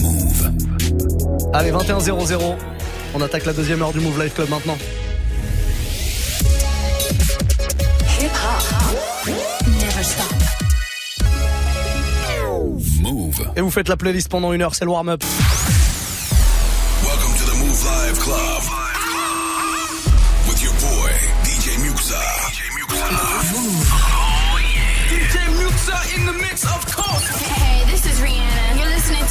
Move. Allez, 21-0-0. On attaque la deuxième heure du Move Live Club maintenant. Move. Et vous faites la playlist pendant une heure, c'est le warm-up. Welcome to the Move Live Club.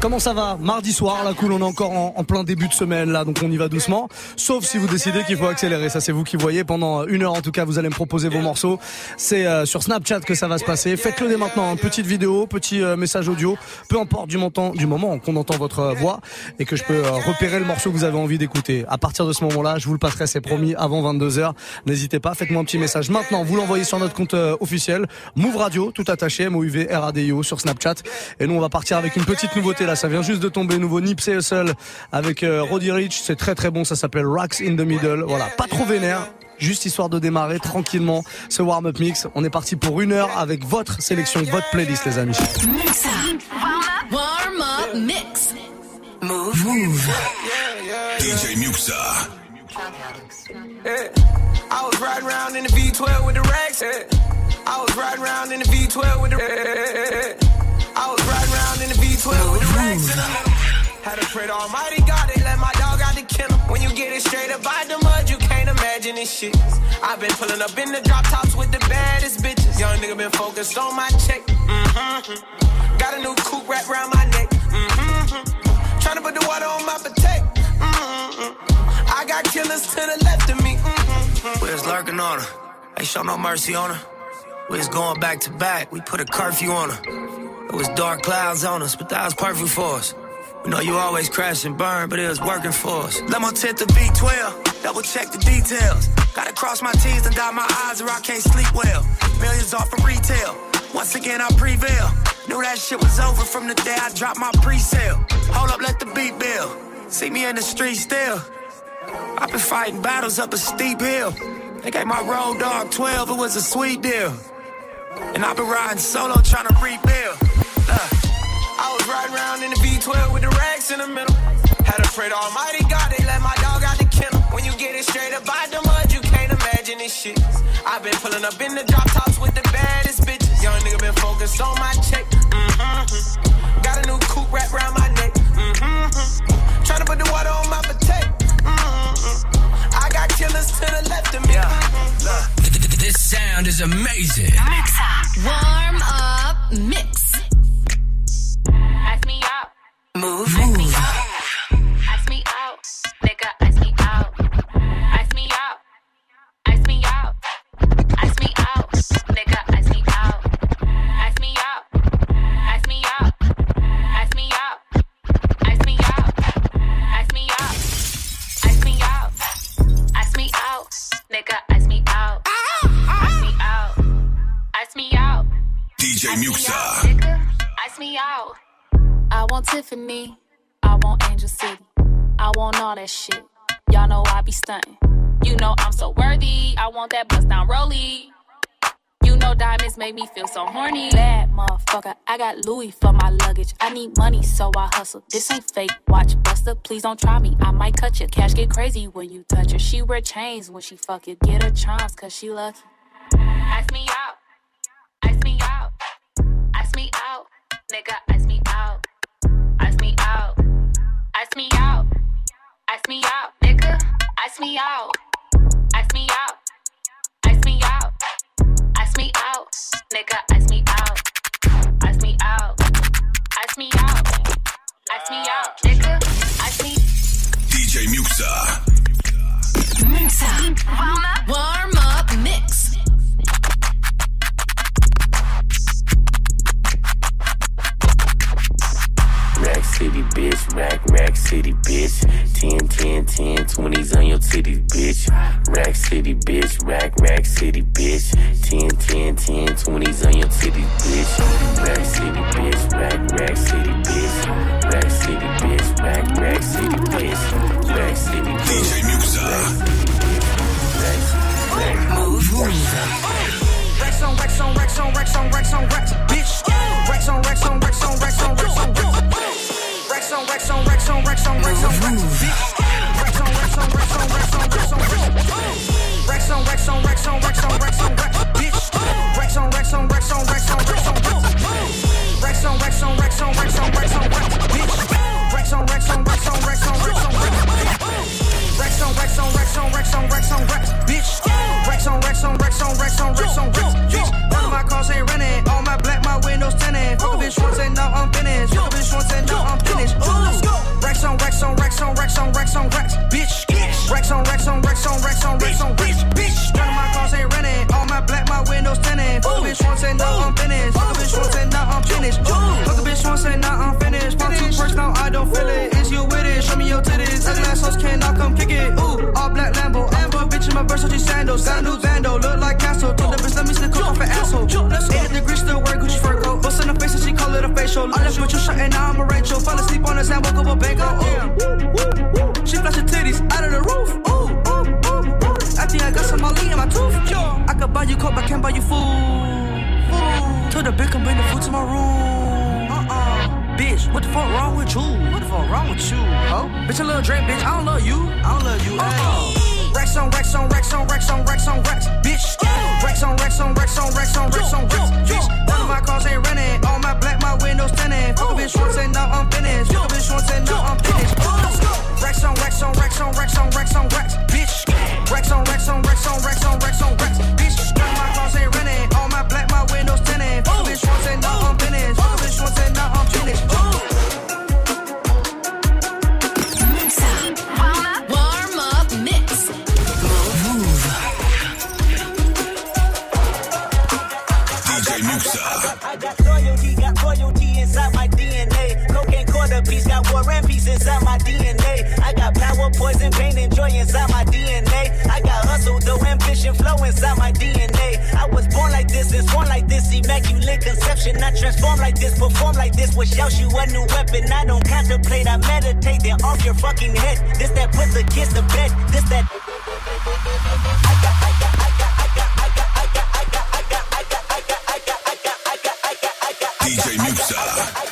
Comment ça va Mardi soir, la cool, on est encore en, plein début de semaine là, donc on y va doucement. Sauf si vous décidez qu'il faut accélérer, ça c'est vous qui voyez. Pendant euh, une heure en tout cas, vous allez me proposer vos morceaux. C'est euh, sur Snapchat que ça va se passer. Faites-le dès maintenant, hein. petite vidéo, petit euh, message audio, peu importe du, montant, du moment qu'on entend votre voix et que je peux repérer le morceau que vous avez envie d'écouter. À partir de ce moment-là, je vous le passerai, c'est promis, avant 22h. N'hésitez pas, faites-moi un petit message maintenant. Vous l'envoyez sur notre compte officiel, Move Radio, tout attaché, m o u v r a d i o sur Snapchat. Et nous, on va partir avec une petite nouveauté là. Ça vient juste de tomber. Nouveau Nipsey Hussle avec euh, Roddy Rich. C'est très très bon. Ça s'appelle Racks in the Middle. Voilà. Pas trop vénère. Juste histoire de démarrer tranquillement ce warm-up mix. On est parti pour une heure avec votre sélection, votre playlist, les amis. DJ Muxa. Eh, I was in the V12 with the eh. 12 with racks. Had to pray to Almighty God, they let my dog out the kennel. When you get it straight up out the mud, you can't imagine this shit. I've been pulling up in the drop tops with the baddest bitches. Young nigga been focused on my check. Mm-hmm. Got a new coupe wrapped around my neck. Mm-hmm. Trying to put the water on my potato. Mm-hmm. I got killers to the left of me. Mm-hmm. Where's lurking on her. Ain't show no mercy on her. We was going back to back. We put a curfew on her. It was dark clouds on us, but that was perfect for us. We know you always crash and burn, but it was working for us. Let my tip to B12, double check the details. Gotta cross my T's and dot my I's or I can't sleep well. Millions off of retail, once again I prevail. Knew that shit was over from the day I dropped my pre-sale. Hold up, let the beat build. See me in the street still. I've been fighting battles up a steep hill. They gave my road dog 12, it was a sweet deal. And I've been riding solo trying to rebuild. Uh, I was riding around in the V12 with the racks in the middle. Had a pray to Almighty God, they let my dog out the kennel. When you get it straight up by the mud, you can't imagine this shit. I've been pulling up in the drop tops with the baddest bitches. Young nigga been focused on my check. Mm-hmm. Got a new coupe wrapped around my neck. Mm-hmm. Trying to put the water on my potato. Mm-hmm. I got killers to the left of me. Yeah. Mm-hmm. This sound is amazing. Mix Warm up. Mix. Move. Move. Ask me out, nigga. I want Tiffany. I want Angel City. I want all that shit. Y'all know I be stunting. You know I'm so worthy. I want that bust down Roly. You know diamonds make me feel so horny. Bad motherfucker, I got Louis for my luggage. I need money, so I hustle. This ain't fake. Watch Buster, please don't try me. I might cut your cash. Get crazy when you touch her. She wear chains when she fuck it. Get her charms, cause she lucky. Ask me out. ask me out. ask me out. Nigga, me Ask me out. ask me out, nigga. Ask me out. ask me out. ask me out. ask me out. Nigga, Ask me out. ask me out. ask me out. ask me out, nigga. Ask me. DJ Muxxa. Muxxa. Warm up. Warm up. Rack City, bitch. 10, 10, 10, 20s on your titties, bitch. Rack City, bitch. Rack, Rack City, bitch. 10, 10, 10, 20s on your titties, bitch. Rack City, bitch. Rack, Rack City, bitch. Rack City, bitch. Rack, Rack City, bitch. Rack City, bitch. DJ Muxxa. Move, rack, rack, on, rack, on, rack, on, rack, on, rack, on, rack, bitch. rack, on, rack, on, rack, on, rack, on, Rex on on Rex on Rex on Rex on Rex on Rex on Rex on Rex on Rex on Rex on Rex on Rex on Rex on Rex on Rex on Rex on bitch Rex on Rex on Rex on Rex on Rex on Rex on Rex on Rex on Rex on Rex on Rex bitch Rex on Rex on Rex on Rex on Rex on Rex on Rex on Rex on Rex on Rex on Rex bitch Rex on Rex on Rex on Rex on Rex on Rex racks on racks on racks on racks on racks on racks. Bitch, none of my cars ain't renting. All my black, my windows tinted. Fuck a bitch once and now I'm finished. Fuck a bitch once and now I'm finished. Fuck a bitch once and now I'm finished. Pop two perks, now I don't feel it. Is you with it? Show me your titties. Ugly ass hoes cannot come kick it. Ooh, all black Lambo. Amber bitch in my Versace sandals. Got new Vando. look like castle. Told the bitch let me slick off an asshole. 8 degrees still wear Gucci fur coat. Bust in the face and she call it a facial. I left with you shut and now I'm a Rachel. Fell asleep on the sand, woke up a bank. Oh, ooh. Splash your titties out of the roof. Ooh, ooh, ooh, ooh. I think I got some money in my tooth. Yeah. I could buy you coke, I can't buy you food. Ooh. Told the bitch, come bring the food to my room. Uh-uh. Bitch, what the fuck wrong with you? What the fuck wrong with you? Oh, bitch, a little drink, bitch. I don't love you. I don't love you. Uh-uh. Hey. Racks on Rex on Rex on Rex on Rex on Rex, bitch. Yeah racks on racks on racks on racks on racks on racks. Bitch, all of my cars ain't running. All my black, my windows tinted. Fuck a bitch once and now I'm finished. Fuck a bitch once and now I'm finished. on racks on racks on racks on racks on racks. Bitch, racks on racks on racks on racks on racks on racks. Bitch. inside my DNA. I got power, poison, pain, and joy inside my DNA. I got hustle, though ambition flow inside my DNA. I was born like this, and sworn like this, immaculate conception. I transform like this, perform like this, which shout you a new weapon. I don't contemplate, I meditate, then off your fucking head. This that puts the kiss to bed, this that. DJ Muxxa. I got, I got, I got,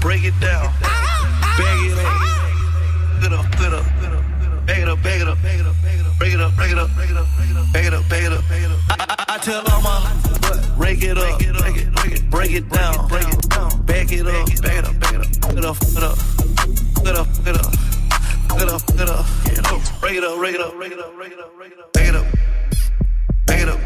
break it down, bag it up, it up, it up, bag it up, bag it up, bag it up, break it up, break it up, break it up, break it up, bag it up, bag it up. I tell all my break it up, break it, break it, break it down, break it down, Back it up, back it up, bag it up, it up, it up, it up, it up. Break it up, break it up, break it up, break it up, break it up, break it up, break it up, break it up.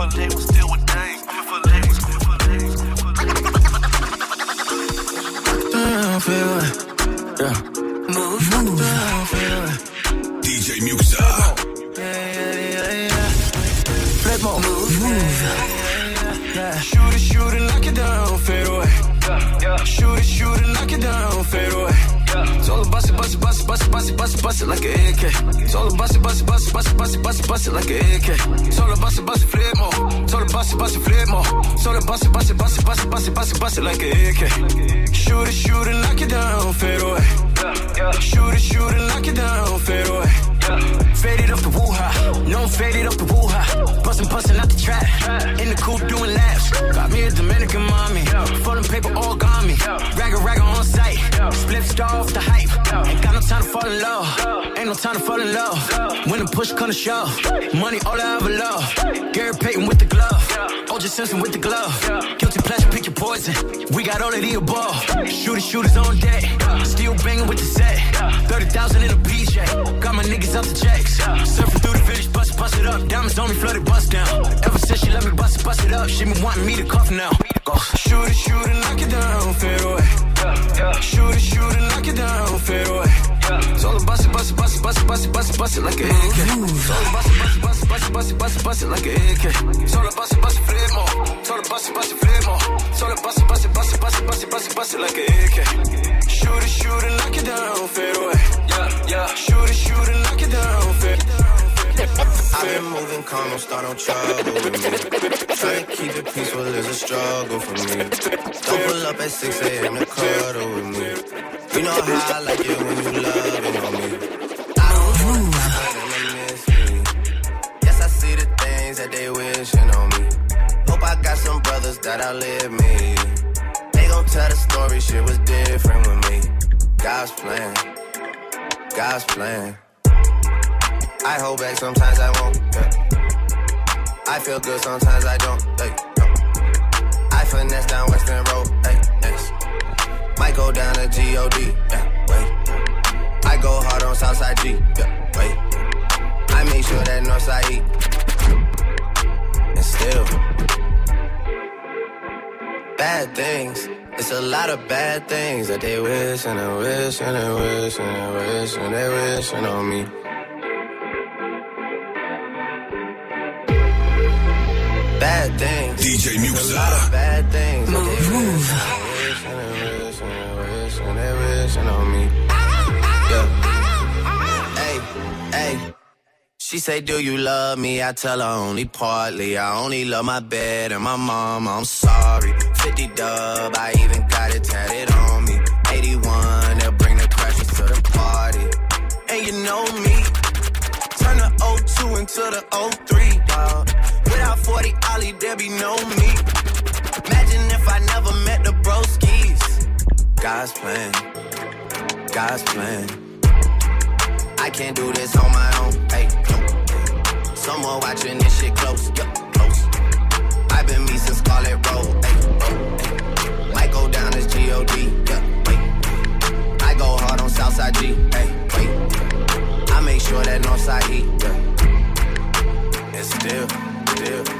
Mm, i don't feel it. bust it, bust it, bust it like an AK. Told her bust it, bust it, bust it, bust it, bust it, bust it, bust it like an AK. Told her bust it, bust it, flip more. Told her bust it, bust it, flip more. Told her bust it, bust it, bust it, bust it, bust it, bust it, bust it like an AK. Shoot it, shoot it, knock it down, fade away. Shoot it, shoot it, knock it down, fade away. Faded off the woo-ha, no faded off the woo-ha. Bustin', bustin' out the trap, in the coupe doing laps. fall in love. Ain't no time to fall in love. When the push come to shove, money all I ever love. Gary Payton with the glove, OJ Simpson with the glove. Guilty pleasure, pick your poison. We got all of the above. Shooters, shooters on deck. Still banging with the set. 30,000 in a PJ. Got my niggas out the checks. Surfing through the village, bust it, bust it up. Diamonds on me, flooded, bust down. Ever since she let me bust it, bust it up. She been wanting me to cuff now. Shoot it, knock it down, fade away. Shoot it, knock it down, fade away. So I'm bust it, bust it, bust it, it, like an AK. So I'm bust it, bust it, bust it, it, like an AK. So I'm bust it, bust So I'm bust it, bust So I'm bust it, bust it, bust it, it, like an AK. Shoot it, shoot it, knock it down, fade away. Yeah, yeah. Shoot it, shoot it, knock it down, I've been moving calm, don't start no trouble with me. Trying to keep it peaceful is a struggle for me. Don't pull up at 6 a.m. to cuddle with me. You know how I like it when you it on me. I don't know how to miss me. Yes, I see the things that they wishing on me. Hope I got some brothers that outlive me. They gon' tell the story, shit was different with me. God's plan. God's plan. I hold back sometimes I won't. Yeah. I feel good sometimes I don't. Hey, I finesse down Weston Road. Hey, yes. Might go down to God. Yeah, wait. I go hard on Southside G. Yeah, wait. I make sure that Northside E. And still, bad things. It's a lot of bad things that they wish and they wish and they wish and they wish and they wishing on me. bad things. DJ Muxxa. A lot of bad things. Move. Move. She say, do you love me? I tell her only partly. I only love my bed and my mom. I'm sorry. 50 dub, I even got it tatted on me. 81, they'll bring the crashes to the party. And you know me. Turn the 02 into the 03, 40 Oli, there be no me. Imagine if I never met the broskies. God's plan, God's plan. I can't do this on my own. Hey, someone watching this shit close, yeah, close. I've been me since Scarlett Road. Hey, oh, hey. Might go down as G-O-D. Yeah, wait. I go hard on Southside G. Hey, wait. I make sure that Northside E. Yeah. And still, still.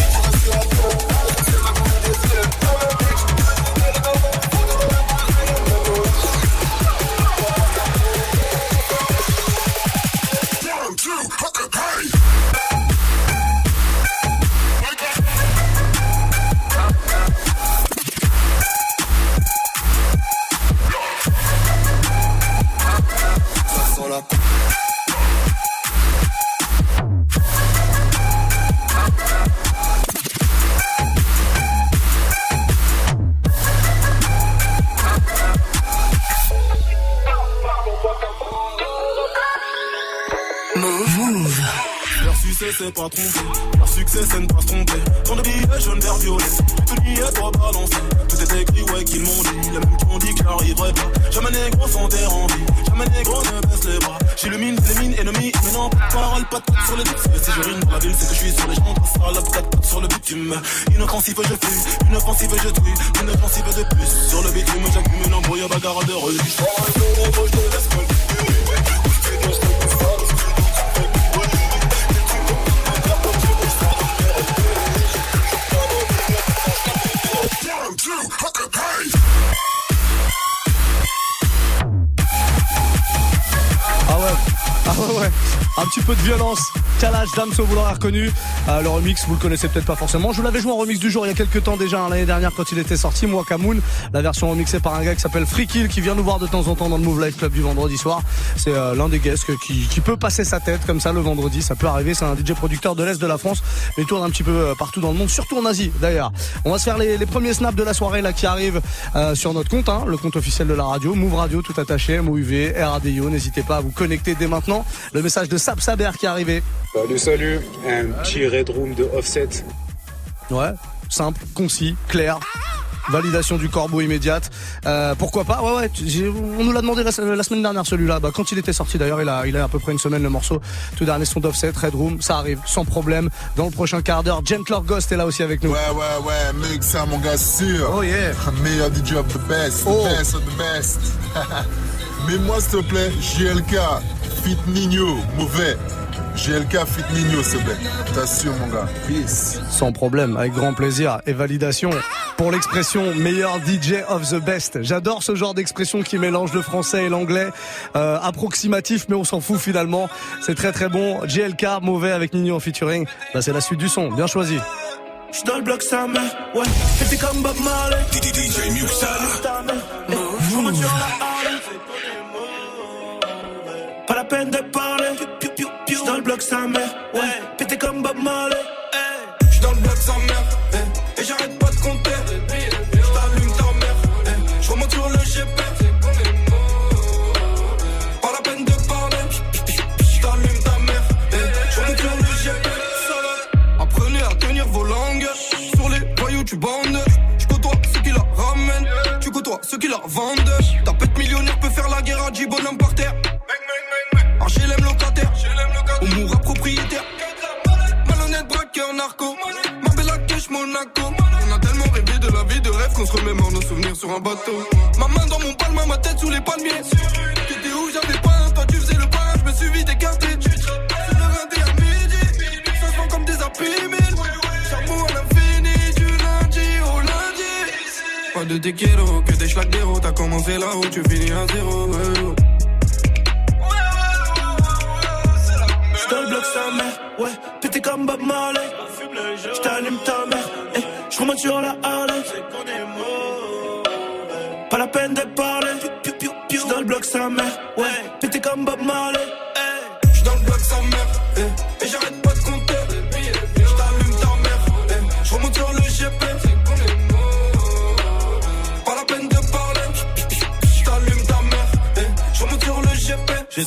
n'est Par succès, c'est ne pas se tromper. Tant de billets, jaune, vert, violet. Tout n'y est pas balancé. Tout est écrit, ouais, qu'ils m'ont dit. Les même qui ont dit que j'arriverai pas. Jamais négro sans terre en vie. Jamais négro ne baisse les bras. J'illumine les mines ennemies. Mais non, parole, pas de sur les dix, Si je rime dans la ville, c'est que je suis sur les gens. Passe ça, la tête sur le bitume. Inoffensive, je fuis. Une offensive, je tue. Une offensive de plus. Sur le bitume, j'accumule un brouillard bagarre de rue. Un petit peu de violence Kalash Damso, vous l'aurez reconnu. Euh, le remix, vous le connaissez peut-être pas forcément. Je l'avais joué en remix du jour il y a quelques temps déjà, hein, l'année dernière quand il était sorti, moi Kamoun. La version remixée par un gars qui s'appelle Free qui vient nous voir de temps en temps dans le Move Life Club du vendredi soir. C'est euh, l'un des guests qui, peut passer sa tête comme ça le vendredi. Ça peut arriver, c'est un DJ producteur de l'Est de la France, mais il tourne un petit peu euh, partout dans le monde, surtout en Asie d'ailleurs. On va se faire les, premiers snaps de la soirée là qui arrivent sur notre compte, hein, le compte officiel de la radio, Move Radio tout attaché, MOUV, RADIO. N'hésitez pas à vous connecter dès maintenant. Le message de Sab Saber qui est arrivé. Salut, salut. Un petit Red Room de Offset. Ouais, simple, concis, clair. Validation du corbeau immédiate. Euh, pourquoi pas Ouais, ouais. On nous l'a demandé la, semaine dernière celui-là. Bah, quand il était sorti d'ailleurs, il a, il à peu près une semaine le morceau. Tout dernier son d'offset, Red Room, ça arrive sans problème. Dans le prochain quart d'heure, Gentler Ghost est là aussi avec nous. Ouais, ouais, ouais. Mec, ça, mon gars sûr. Oh yeah. Meilleur DJ of the best, oh. of the best. Mais moi, s'il te plaît, JLK, Fit Nino, mauvais. GLK fit Nino ce bête. T'assures mon gars. Peace. Sans problème, avec grand plaisir et validation pour l'expression meilleur DJ of the best. J'adore ce genre d'expression qui mélange le français et l'anglais. Euh, approximatif mais on s'en fout finalement. C'est très très bon. GLK mauvais avec Nino en featuring. Là, bah, c'est la suite du son, bien choisi. J'suis dans le bloc sa mère, ouais. Pété comme Bob Marley, J'suis dans le bloc sa mère, Et j'arrête pas de compter. J't'allume ta mère, je J'remonte sur le GP. Pas la peine de parler. J't'allume ta mère, je J'remonte sur le GP. Apprenez à tenir vos langues. Sur les voyous, tu bandes. J'côtoie ceux qui la ramènent. Tu côtoies ceux qui la vendent. On se remet nos souvenirs sur un bateau. Ma main dans mon palme, ma tête sous les palmiers. T'étais où j'avais pas, toi tu faisais le pain, je me suis vite écarté. C'est le à midi, ça se comme des imprimés. Charbon à l'infini, du lundi au lundi. Pas de déquero, que des d'héros t'as commencé là où tu finis à zéro. Ouais, ouais. Je te bloque sa mère, ouais, t'étais comme Bob Marley. J't'allume ta mère, je remonte sur la haleine. Pas la peine de parler. J'suis dans le bloc sa mère. Ouais, T'es comme Bob Marley. J'suis dans le bloc sa mère. Eh. Et j'arrête pas.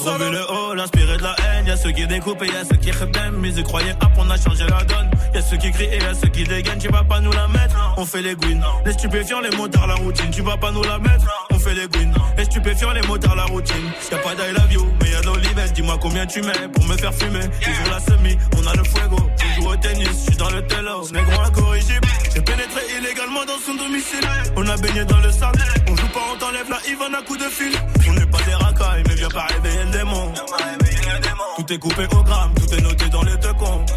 J'ai le haut, l'inspiré de la haine. Y'a ceux qui découpent et y'a ceux qui rebellent. Mais ils croyaient, hop, on a changé la donne. Y'a ceux qui crient et y'a ceux qui dégainent. Tu vas pas nous la mettre, on fait les gouines. Les stupéfiants, les motards, la routine. Tu vas pas nous la mettre, on fait les gouines. Les stupéfiants, les motards, la routine. Y'a pas d'ail, love you, mais y'a de Dis-moi combien tu mets pour me faire fumer. Toujours la semi, on a le fuego tennis, je suis dans le télo, négro incorrigible. J'ai pénétré illégalement dans son domicile. On a baigné dans le sable, on joue pas, on t'enlève la Yvan à coup de fil. On n'est pas des racailles, mais viens pas réveiller le démon. Tout est coupé au gramme, tout est noté dans les deux comptes.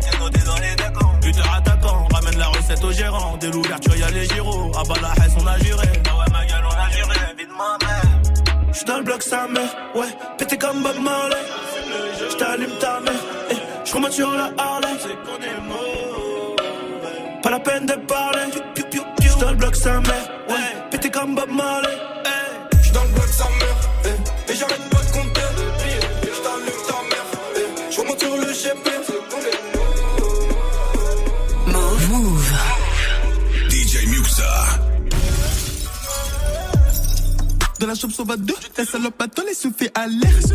Buteur attaquant, ramène la recette au gérant. Dès l'ouverture, y'a les gyros. À bas la on a juré. Ah ouais, ma gueule, on a juré, vite ma J'suis dans le bloc, ça me... ouais, pété comme Bob Marley. J't'allume ta mère. Je remonte sur la Harley, c'est qu'on est mauvais. Pas la peine de parler, j'suis dans le bloc sa mère, ouais. Pété comme Bob Marley, hey. j'suis dans le bloc sa mère, hey. et j'arrête la chope va deux. La salope m'attend, et se fait à l'air. Je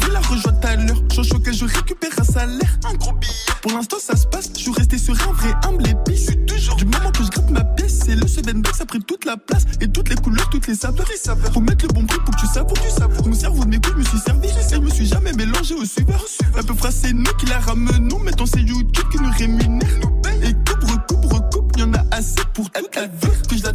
vais la rejoindre à l'heure. Chancho que je récupère un salaire. Un gros billet. Pour l'instant, ça se passe. Je suis resté un vrai humble et Je toujours. Du moment que je gratte ma pièce, c'est le seven Ça pris toute la place et toutes les couleurs, toutes les saveurs. saveurs. Faut mettre le bon prix pour que tu savoures. Tu savoures. Mon cerveau, mes couilles, je me suis servi. Je me suis jamais mélangé au suiveur. Un peu c'est nous qui la ramenons. Mettons, c'est YouTube qui nous rémunère. Et coupe, recoupe, recoupe. Y'en a assez pour toute la vie que je la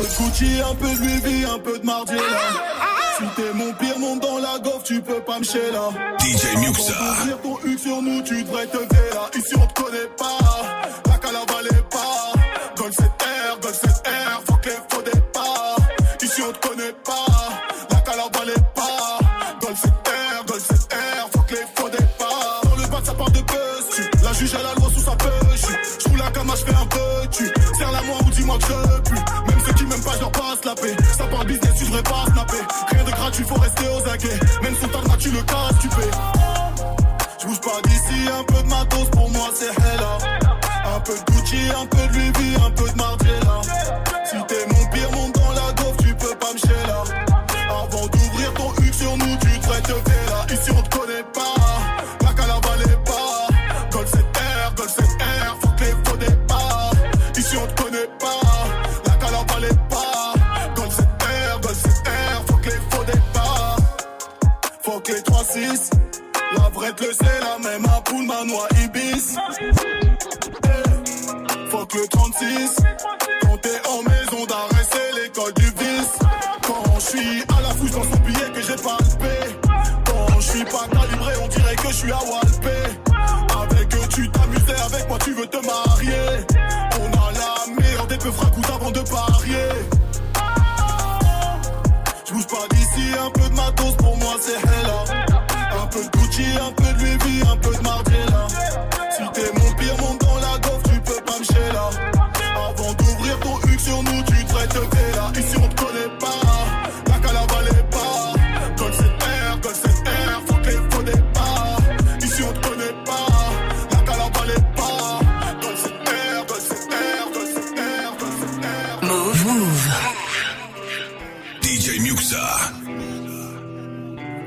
Un peu de Gucci, un peu de Louis un peu de Margiela. Si ah, ah, ah, t'es mon pire monde dans la gaufre, tu peux pas me là. DJ Muxa. Pour ton U sur nous, tu devrais te faire là. Ici, on te connaît pas. Ça parle business, tu devrais pas snapper. Rien de gratuit, faut rester aux aguets. Même son tarna, tu le casse tu fais. Je bouge pas d'ici, un peu de matos, pour moi c'est hella. Un peu de Gucci, un peu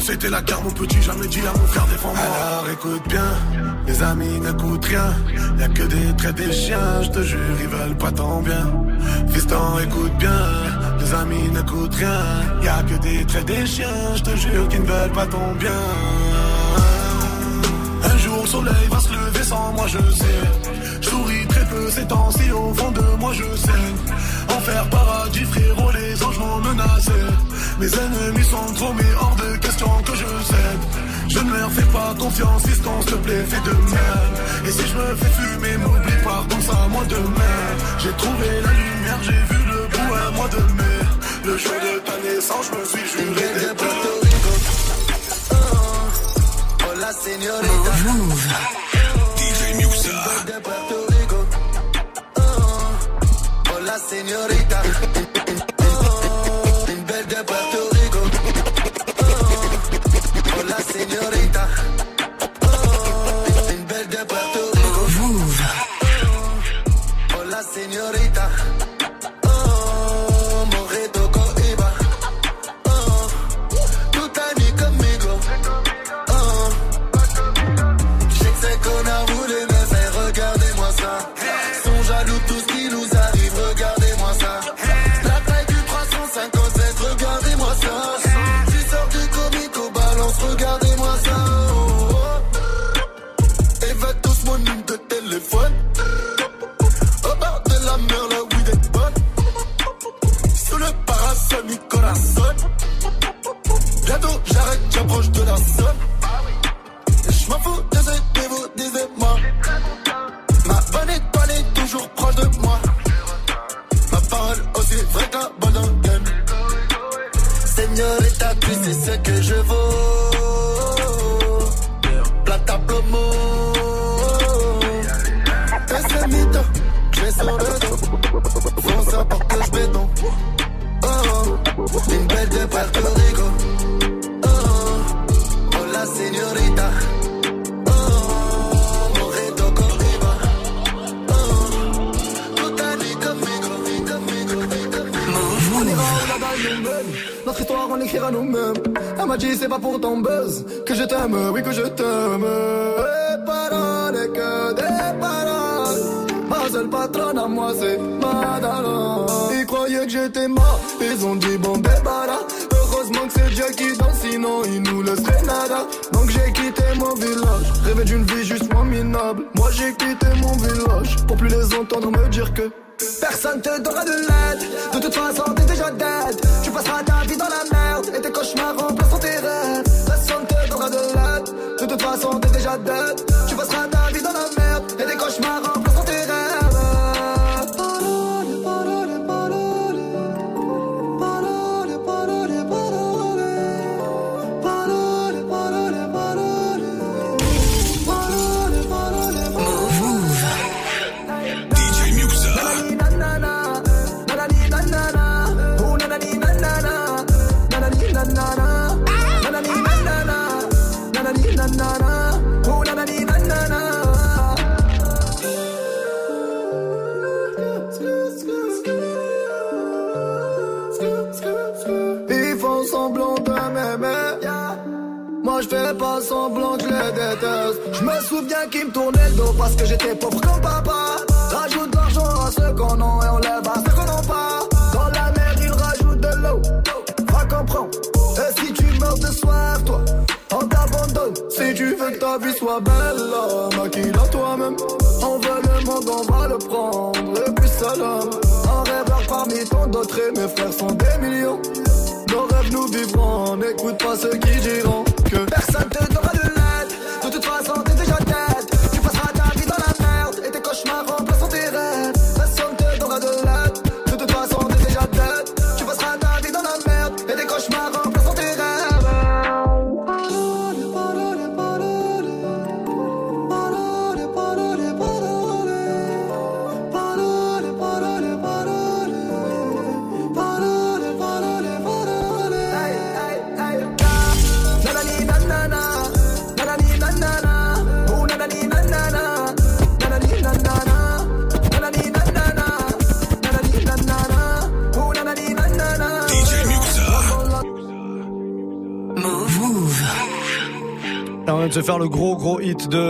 c'était la carte, mon petit, jamais dit à mon frère défends-moi. Alors écoute bien, les amis coûtent rien. Y'a que des traits des chiens, je te jure, ils veulent pas tant bien. Fiston, écoute bien, les amis coûtent rien. Y'a que des traits des chiens, je te jure qu'ils ne veulent pas ton bien. Un jour le soleil va se lever sans moi, je sais. Je souris très peu ces temps-ci, au fond de moi, je sais. Enfer, paradis, frérot, les anges m'ont menacé. Mes ennemis sont trop mis hors de question que je cède Je ne leur fais pas confiance, S'il te plaît fais de même Et si je me fais fumer, m'oublie pas, ça à moi demain J'ai trouvé la lumière, j'ai vu le bout moi moi de mai Le jour de ta naissance, je me suis juré des oh, oh, la Move. DJ De Rico. señorita. de partout. qui me tournaient le dos parce que j'étais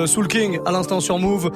Soul King à l'instant sur Move.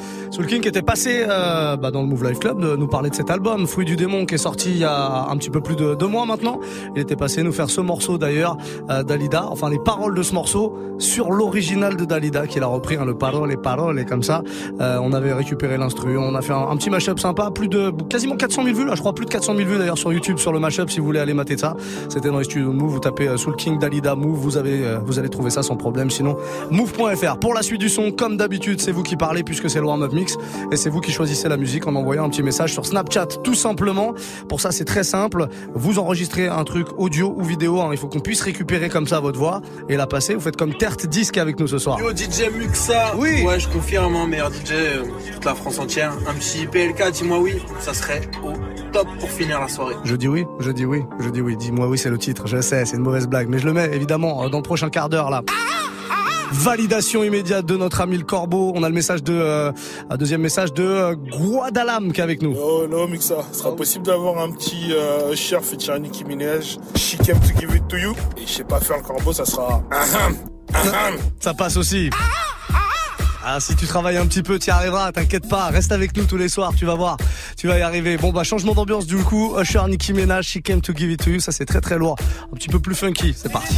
Soul qui était passé euh, bah, dans le Move Life Club de nous parler de cet album, Fruit du démon qui est sorti il y a un petit peu plus de deux mois maintenant. Il était passé nous faire ce morceau d'ailleurs euh, Dalida, enfin les paroles de ce morceau sur l'original de Dalida qu'il a repris, hein, le parole les paroles et comme ça. Euh, on avait récupéré l'instru, on a fait un, petit mashup sympa, plus de quasiment 400 000 vues là, je crois plus de 400 000 vues d'ailleurs sur YouTube sur le mashup si vous voulez aller mater ça. C'était dans les studios Move, vous tapez Soul King Dalida Move, vous avez vous allez trouver ça sans problème. Sinon move.fr. Pour la suite du son, comme d'habitude, c'est vous qui parlez puisque c'est le warm mix. Et c'est vous qui choisissez la musique en envoyant un petit message sur Snapchat, tout simplement. Pour ça, c'est très simple. Vous enregistrez un truc audio ou vidéo. Hein. Il faut qu'on puisse récupérer comme ça votre voix et la passer. Vous faites comme Terte Disque avec nous ce soir. Yo, DJ Muxa. Oui. Ouais, je confirme, hein, meilleur DJ, euh, toute la France entière. Un petit PLK, dis-moi oui. Ça serait au top pour finir la soirée. Je dis oui, je dis oui, je dis oui. Dis-moi oui, c'est le titre. Je sais, c'est une mauvaise blague. Mais je le mets évidemment euh, dans le prochain quart d'heure là. Ah, ah Validation immédiate de notre ami le Corbeau. On a le message de euh, un deuxième message de euh, Guadalam qui est avec nous. Oh non, Mixa, ce sera possible d'avoir un petit euh, cher featuring Nicki Minaj. She came to give it to you. Et je sais pas faire le Corbeau, ça sera. Ça, ça passe aussi. Ah, si tu travailles un petit peu, tu y arriveras, t'inquiète pas, reste avec nous tous les soirs, tu vas voir, tu vas y arriver. Bon bah changement d'ambiance du coup, Usher, Nicki Minaj, She Came to Give It To You, ça c'est très très lourd, un petit peu plus funky, c'est parti.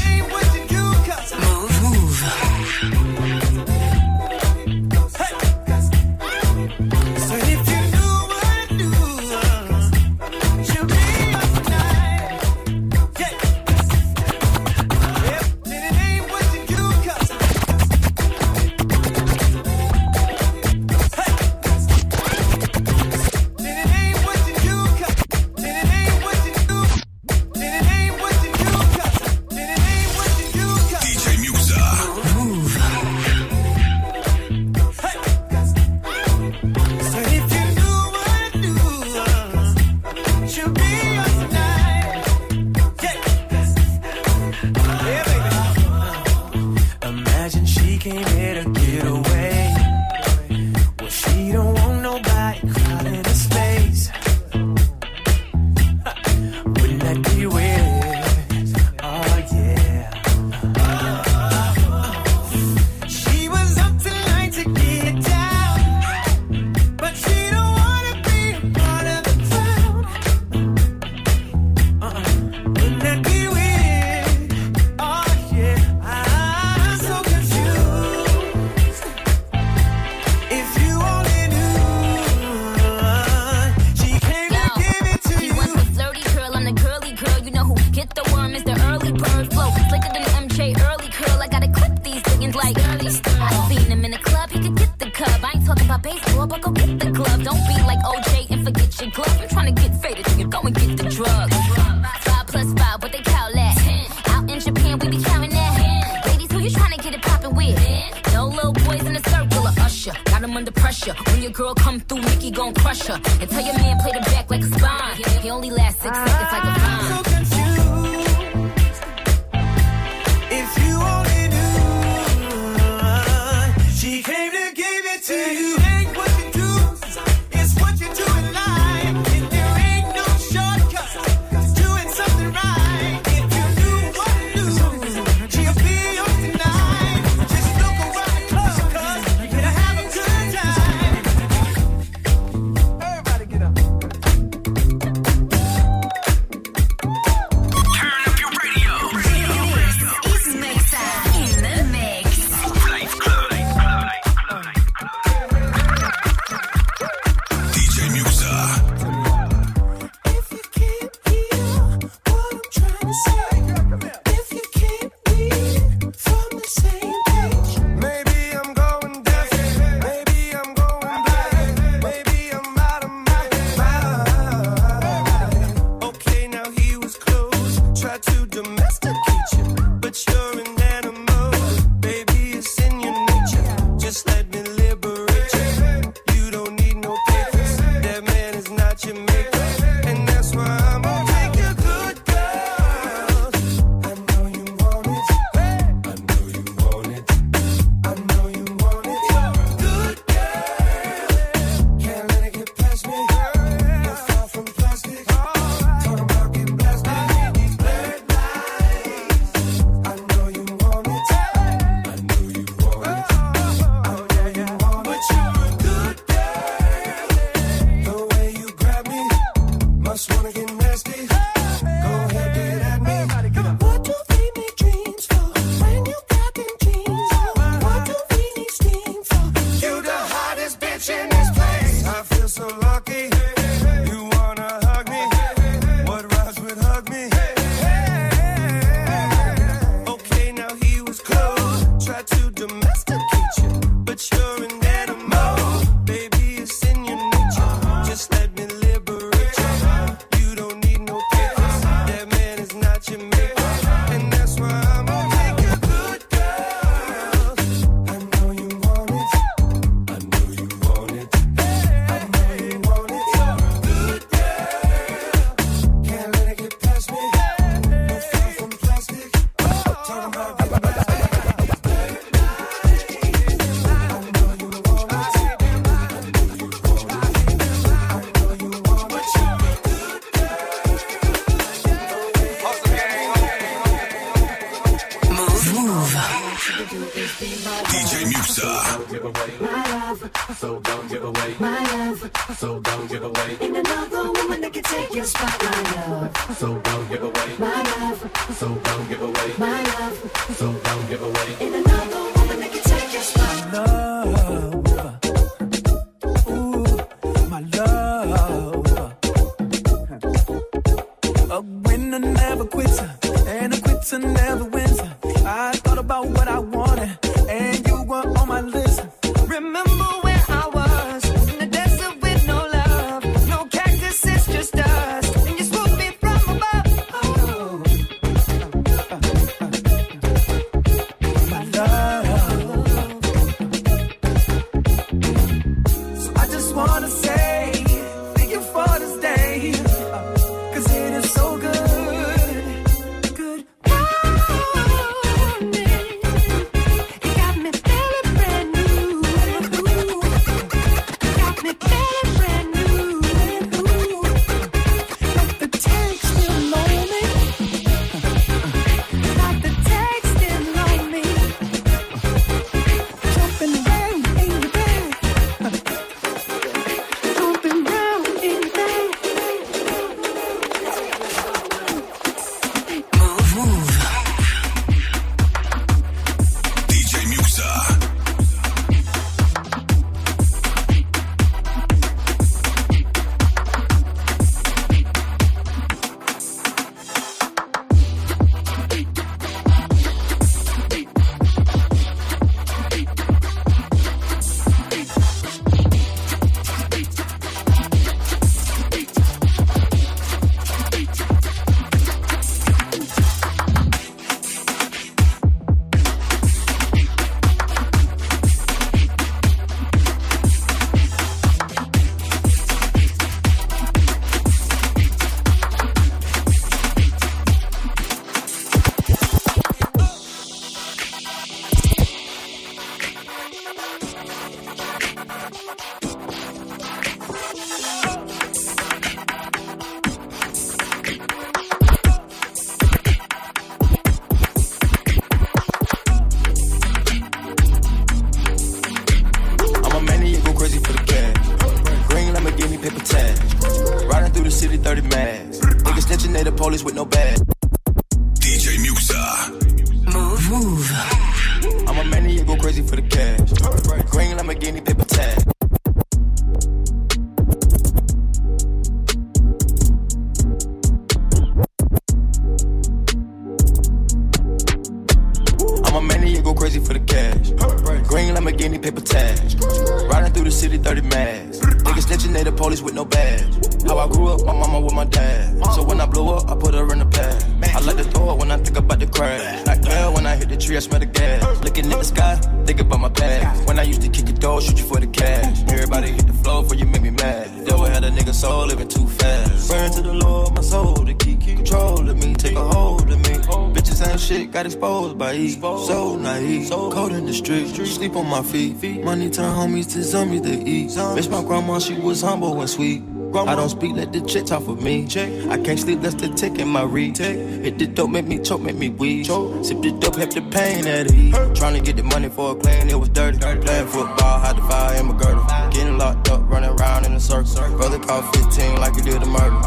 the soul living too fast. Praying to the Lord, my soul to keep, control of me, take a hold of me. Bitches ain't shit, got exposed by E. So naive, so cold in the street, sleep on my feet. Money turn homies to zombies to eat. Miss my grandma, she was humble and sweet. I don't speak, let the chick talk for me. I can't sleep, that's the tick in my read. Hit the dope, make me choke, make me wheeze. Sip the dope, have the pain at ease. Trying to get the money for a clan, it was dirty. Playing football, had the fire in my girdle. Getting locked up, running around in a circle. Brother caught 15 like he did a murder.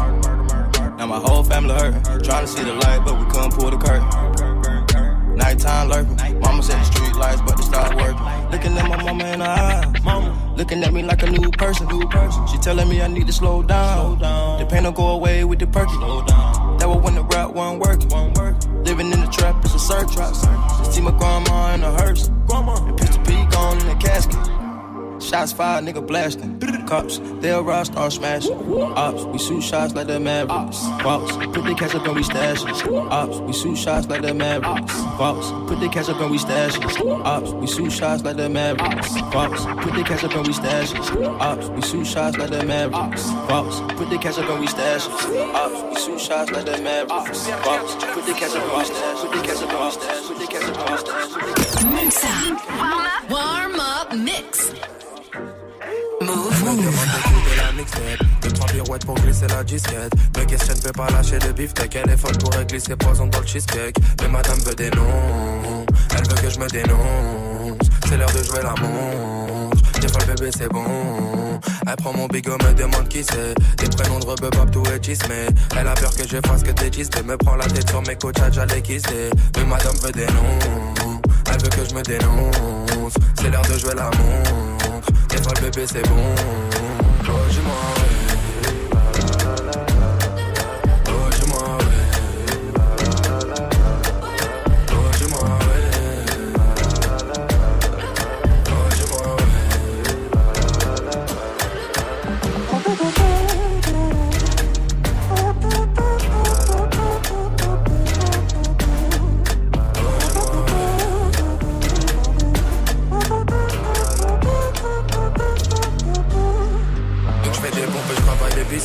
Now my whole family hurt. Trying to see the light, but we couldn't pull the curtain. Nighttime lurking. I'ma at the street lights, but they start working. Looking at my mama in the eyes. Mama. Looking at me like a new person. New person. She telling me I need to slow down. Slow down. The pain will go away with the perky. Slow down. That was when the rap wasn't working. Won't work. Living in the trap, it's a search. Just see my grandma in a hearse. Grandma. And Pistol P gone in a casket. Shots fired, nigga blasting. Cops, they'll rust, start smashing. Ops, we shoot shots like the Mavericks. Box, put the cash up and we stash it. Ops, we shoot shots like the Mavericks. Box, put the cash up and we stash it. Ops, we shoot shots like the Mavericks. Box, put the cash up and we stash Ops, we shoot shots like the Mavericks. Box, put the cash up and we stash it. Ops, we shoot shots like the Mavericks. Ops, put the cash up and we stash Put the cash up and we stash it. Mix up. Warm up. Warm up mix. me demande de la mixtape. Deux, trois pirouettes pour glisser la disquette. Me questionne, peut pas lâcher de beefsteak. Elle est folle pour réglisser poison dans le cheesecake. Mais madame veut des noms. Elle veut que je me dénonce. C'est l'heure de jouer la montre. Des fois, le bébé, c'est bon. Elle prend mon bigot, me demande qui c'est. Des prénoms de rebeu, tout et mais Elle a peur que je fasse que t'es Me prend la tête sur mes coachs, j'allais kisser. Mais madame veut des noms. Elle veut que je me dénonce. C'est l'heure de jouer la montre. Des fois le bébé c'est bon. Toi, moi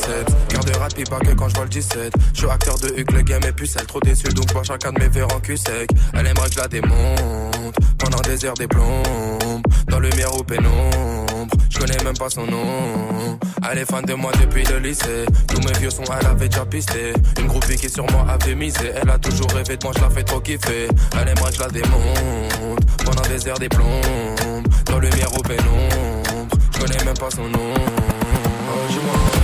17 Garde rap pas que quand je vois le 17 Je suis acteur de Huck, le game est pucelle Trop déçu donc je chacun de mes verres en cul sec Elle aimerait que je la démonte Pendant des heures des plombes Dans lumière ou pénombre Je connais même pas son nom Elle est fan de moi depuis le lycée Tous mes vieux sons elle avait déjà pisté Une groupie qui sur moi avait misé Elle a toujours rêvé de moi je la fais trop kiffer Elle aimerait que je la démonte Pendant des heures des plombes Dans lumière ou pénombre Je connais même pas son nom oh,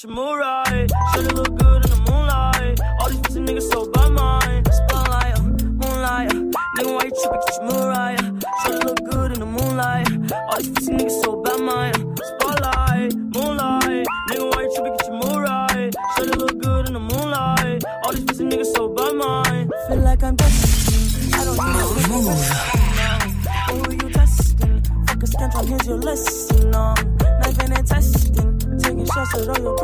get your mood right. Should it uh, uh. uh. look good in the moonlight? All these pussy niggas so by mine. Spotlight, moonlight. Nigga, why you tripping? Get your mood right. Should it look good in the moonlight? All these pussy niggas so by mine. Spotlight, moonlight. Nigga, why you tripping? Get your mood right. Should it look good in the moonlight? All these pussy niggas so by mine. Feel like I'm destined. I don't need no move. Who you testing? Fuck a schedule, here's your lesson. Um, knife and testing. Taking shots at all your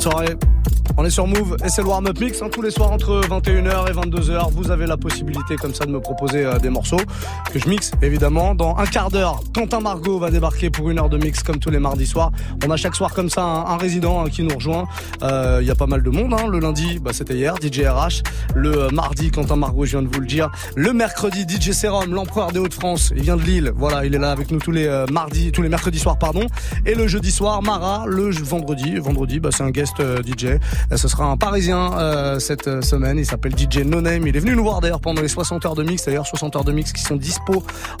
bonne soirée. On est sur Move et c'est le warm-up mix. Hein, tous les soirs entre 21h et 22h, vous avez la possibilité comme ça de me proposer euh, des morceaux que je mixe, évidemment. Dans un quart d'heure, Quentin Margot va débarquer pour une heure de mix comme tous les mardis soirs. On a chaque soir comme ça un, résident hein, qui nous rejoint. Euh, il y a pas mal de monde. Hein. Le lundi, bah, c'était hier, DJ RH. Le euh, mardi, Quentin Margot, je viens de vous le dire. Le mercredi, DJ Serum, l'empereur des Hauts-de-France. Il vient de Lille. Voilà, il est là avec nous tous les euh, mardis, tous les mercredis soirs, pardon. Et le jeudi soir, Mara. Le vendredi, vendredi, bah, c'est un guest DJ. Ce sera un Parisien cette semaine. Il s'appelle DJ No Name. Il est venu nous voir d'ailleurs pendant les 60 heures de mix. D'ailleurs, 60 heures de mix qui sont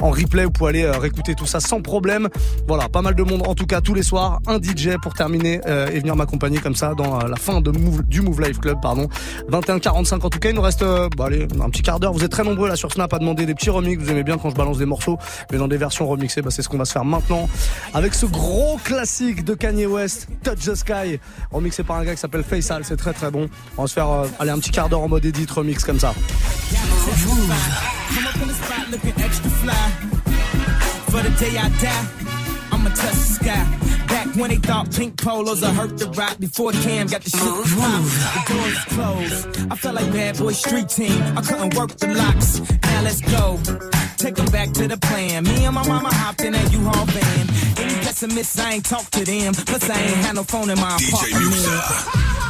en replay. Vous pouvez aller euh, réécouter tout ça sans problème. Voilà, pas mal de monde en tout cas tous les soirs. Un DJ pour terminer euh, et venir m'accompagner comme ça dans euh, la fin de du Move Life Club, pardon. 21-45 en tout cas. Il nous reste allez, un petit quart d'heure. Vous êtes très nombreux là sur Snap à demander des petits remix. Vous aimez bien quand je balance des morceaux, mais dans des versions remixées, bah, c'est ce qu'on va se faire maintenant avec ce gros classique de Kanye West, Touch the Sky, remixé par un gars qui s'appelle Faisal. C'est très très bon. On va se faire aller un petit quart d'heure en mode edit remix comme ça. fly. For the day I die, I'ma touch the sky. Back when they thought pink polos would hurt the rock before Cam got the shit popped. The doors closed. I felt like bad boy street team. I couldn't work the locks. Now let's go. Take them back to the plan. Me and my mama hopped in that U-Haul van. Any pessimists, I ain't talk to them. Plus I ain't had no phone in my apartment.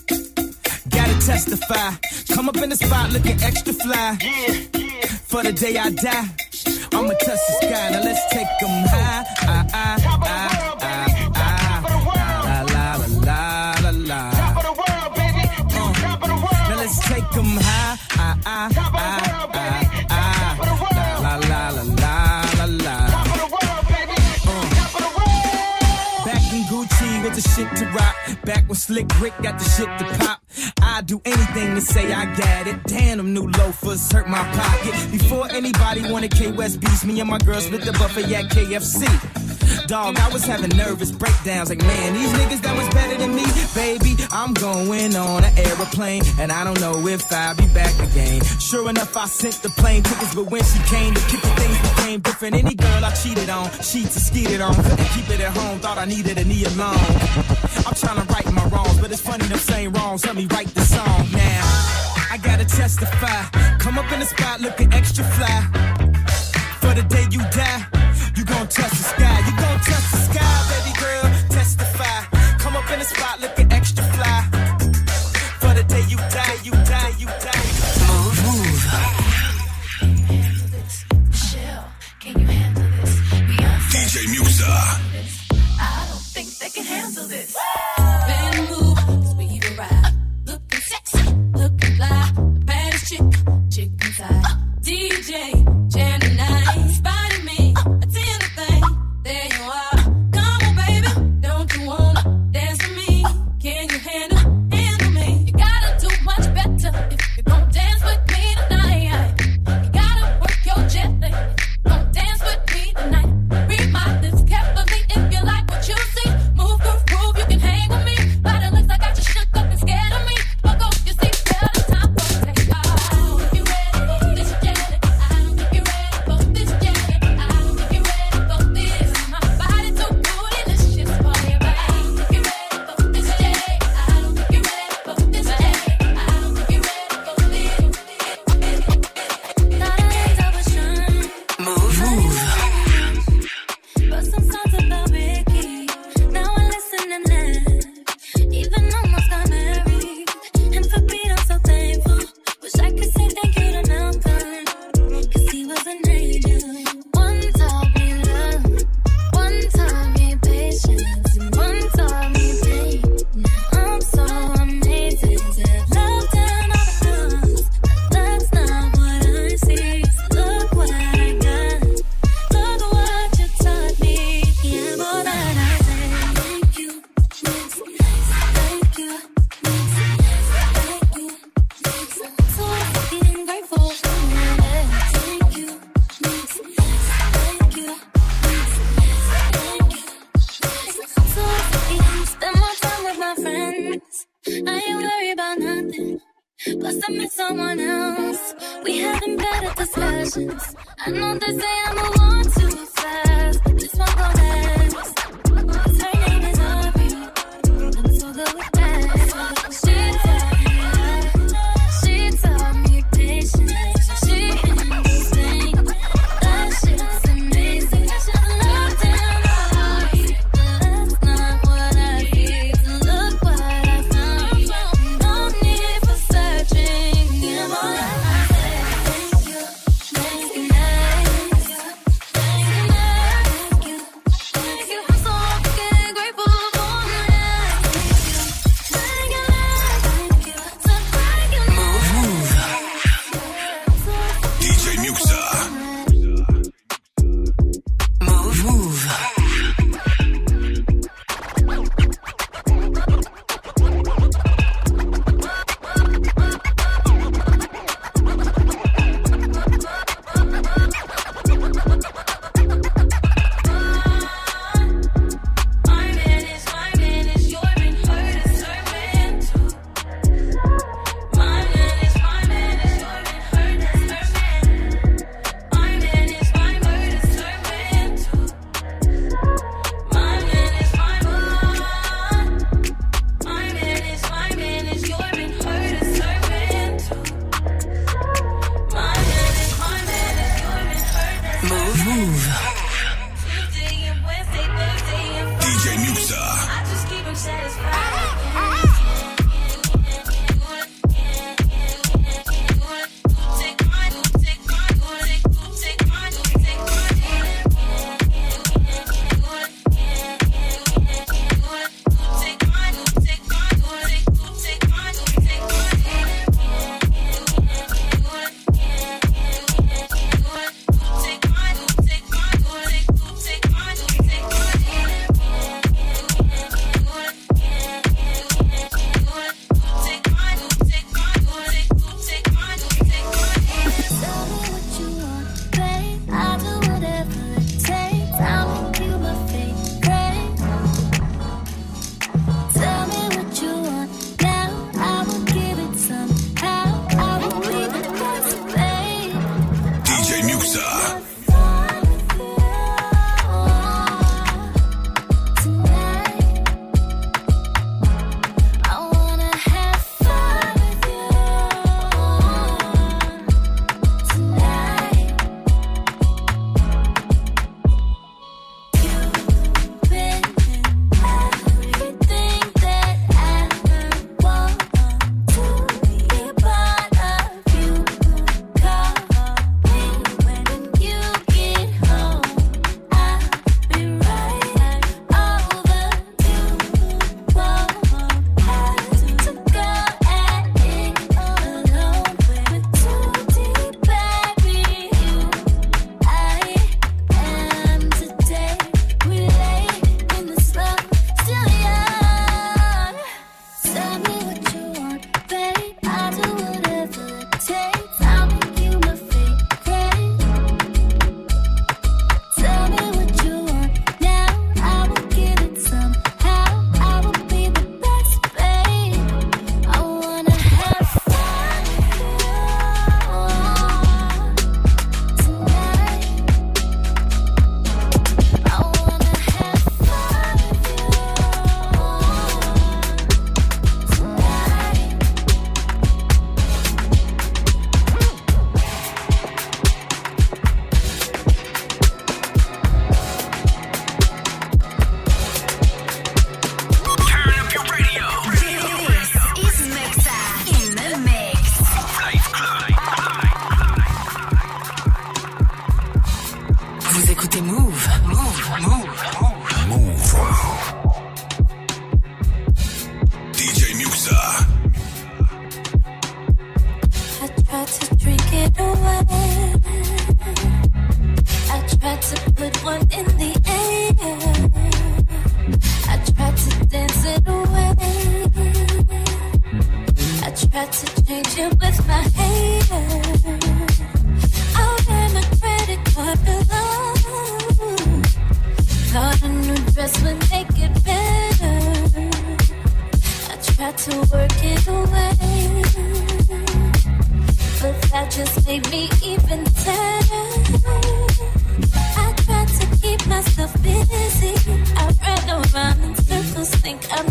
gotta testify. Come up in the spot looking extra fly. For the day I die, I'ma touch the sky. Now let's take them high. I, I, I, I, I. Take them high. With the shit to rock. Back when Slick Rick got the shit to pop. I'd do anything to say I got it. Damn, them new loafers hurt my pocket. Before anybody wanted K West beats, me and my girls with the buffet at KFC. Dog, I was having nervous breakdowns. Like, man, these niggas that was better than me, baby. I'm going on an airplane, and I don't know if I'll be back again. Sure enough, I sent the plane tickets, but when she came, the kicking things became different. Any girl I cheated on, to and skeeted on. Couldn't keep it at home, thought I needed a knee alone. I'm trying to right my wrongs, but it's funny them same wrongs help me write the song now. I gotta testify. Come up in the spot looking extra fly. For the day you die touch the sky. You gon' touch the sky, baby girl. Testify. Come up in the spot, to work it away. But that just made me even tired. I tried to keep myself busy. I ran around in circles, think I'm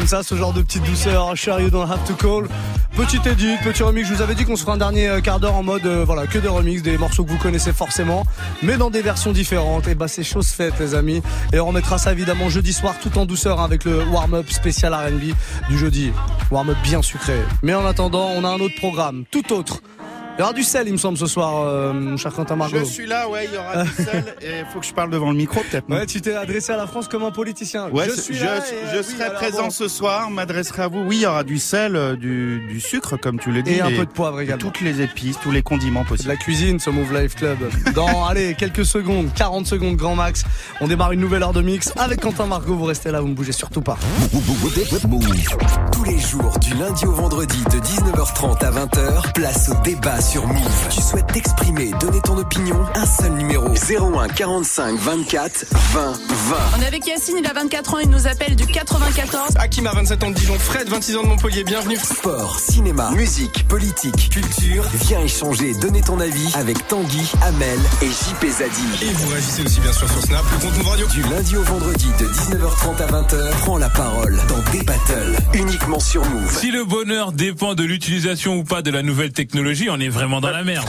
comme ça, ce genre de petite douceur. Hein, sure, you don't have to call. Petit édite, petit remix. Je vous avais dit qu'on se ferait un dernier euh, quart d'heure en mode, euh, voilà, que des remix, des morceaux que vous connaissez forcément, mais dans des versions différentes. Et eh bah, ben, c'est chose faite, les amis. Et on remettra ça évidemment jeudi soir, tout en douceur, hein, avec le warm-up spécial RB du jeudi. Warm-up bien sucré. Mais en attendant, on a un autre programme, tout autre. Il y aura du sel, il me semble, ce soir, euh, mon cher Quentin Margot. Je suis là, ouais, il y aura du sel. Il faut que je parle devant le micro, peut-être. Ouais, tu t'es adressé à la France comme un politicien. Ouais, je suis euh, serai présent ce soir, m'adresserai à vous. Oui, il y aura du sel, euh, du, sucre, comme tu l'as dit Et un peu de poivre également. Toutes les épices, tous les condiments possibles. la cuisine, ce Move Life Club. Dans, allez, quelques secondes, 40 secondes, grand max. On démarre une nouvelle heure de mix avec Quentin Margot. Vous restez là, vous ne bougez surtout pas. Tous les jours, du lundi au vendredi, de 19h30 à 20h, place au débat sur Move. Tu souhaites t'exprimer, donner ton opinion Un seul numéro 01 45 24 20 20. On est avec Yacine, il a 24 ans, il nous appelle du 94. Akim a 27 ans de Dijon, Fred 26 ans de Montpellier, bienvenue. Sport, cinéma, musique, politique, culture. Viens échanger, donner ton avis avec Tanguy, Amel et JP Zadi. Et vous réagissez aussi bien sûr sur Snap, le compte radio. Du lundi au vendredi de 19h30 à 20h, prends la parole dans des battles uniquement sur Move. Si le bonheur dépend de l'utilisation ou pas de la nouvelle technologie, on est vraiment dans la merde.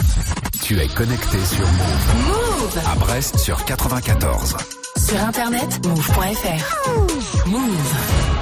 Tu es connecté sur Move. Move À Brest sur 94. Sur internet, move.fr. move.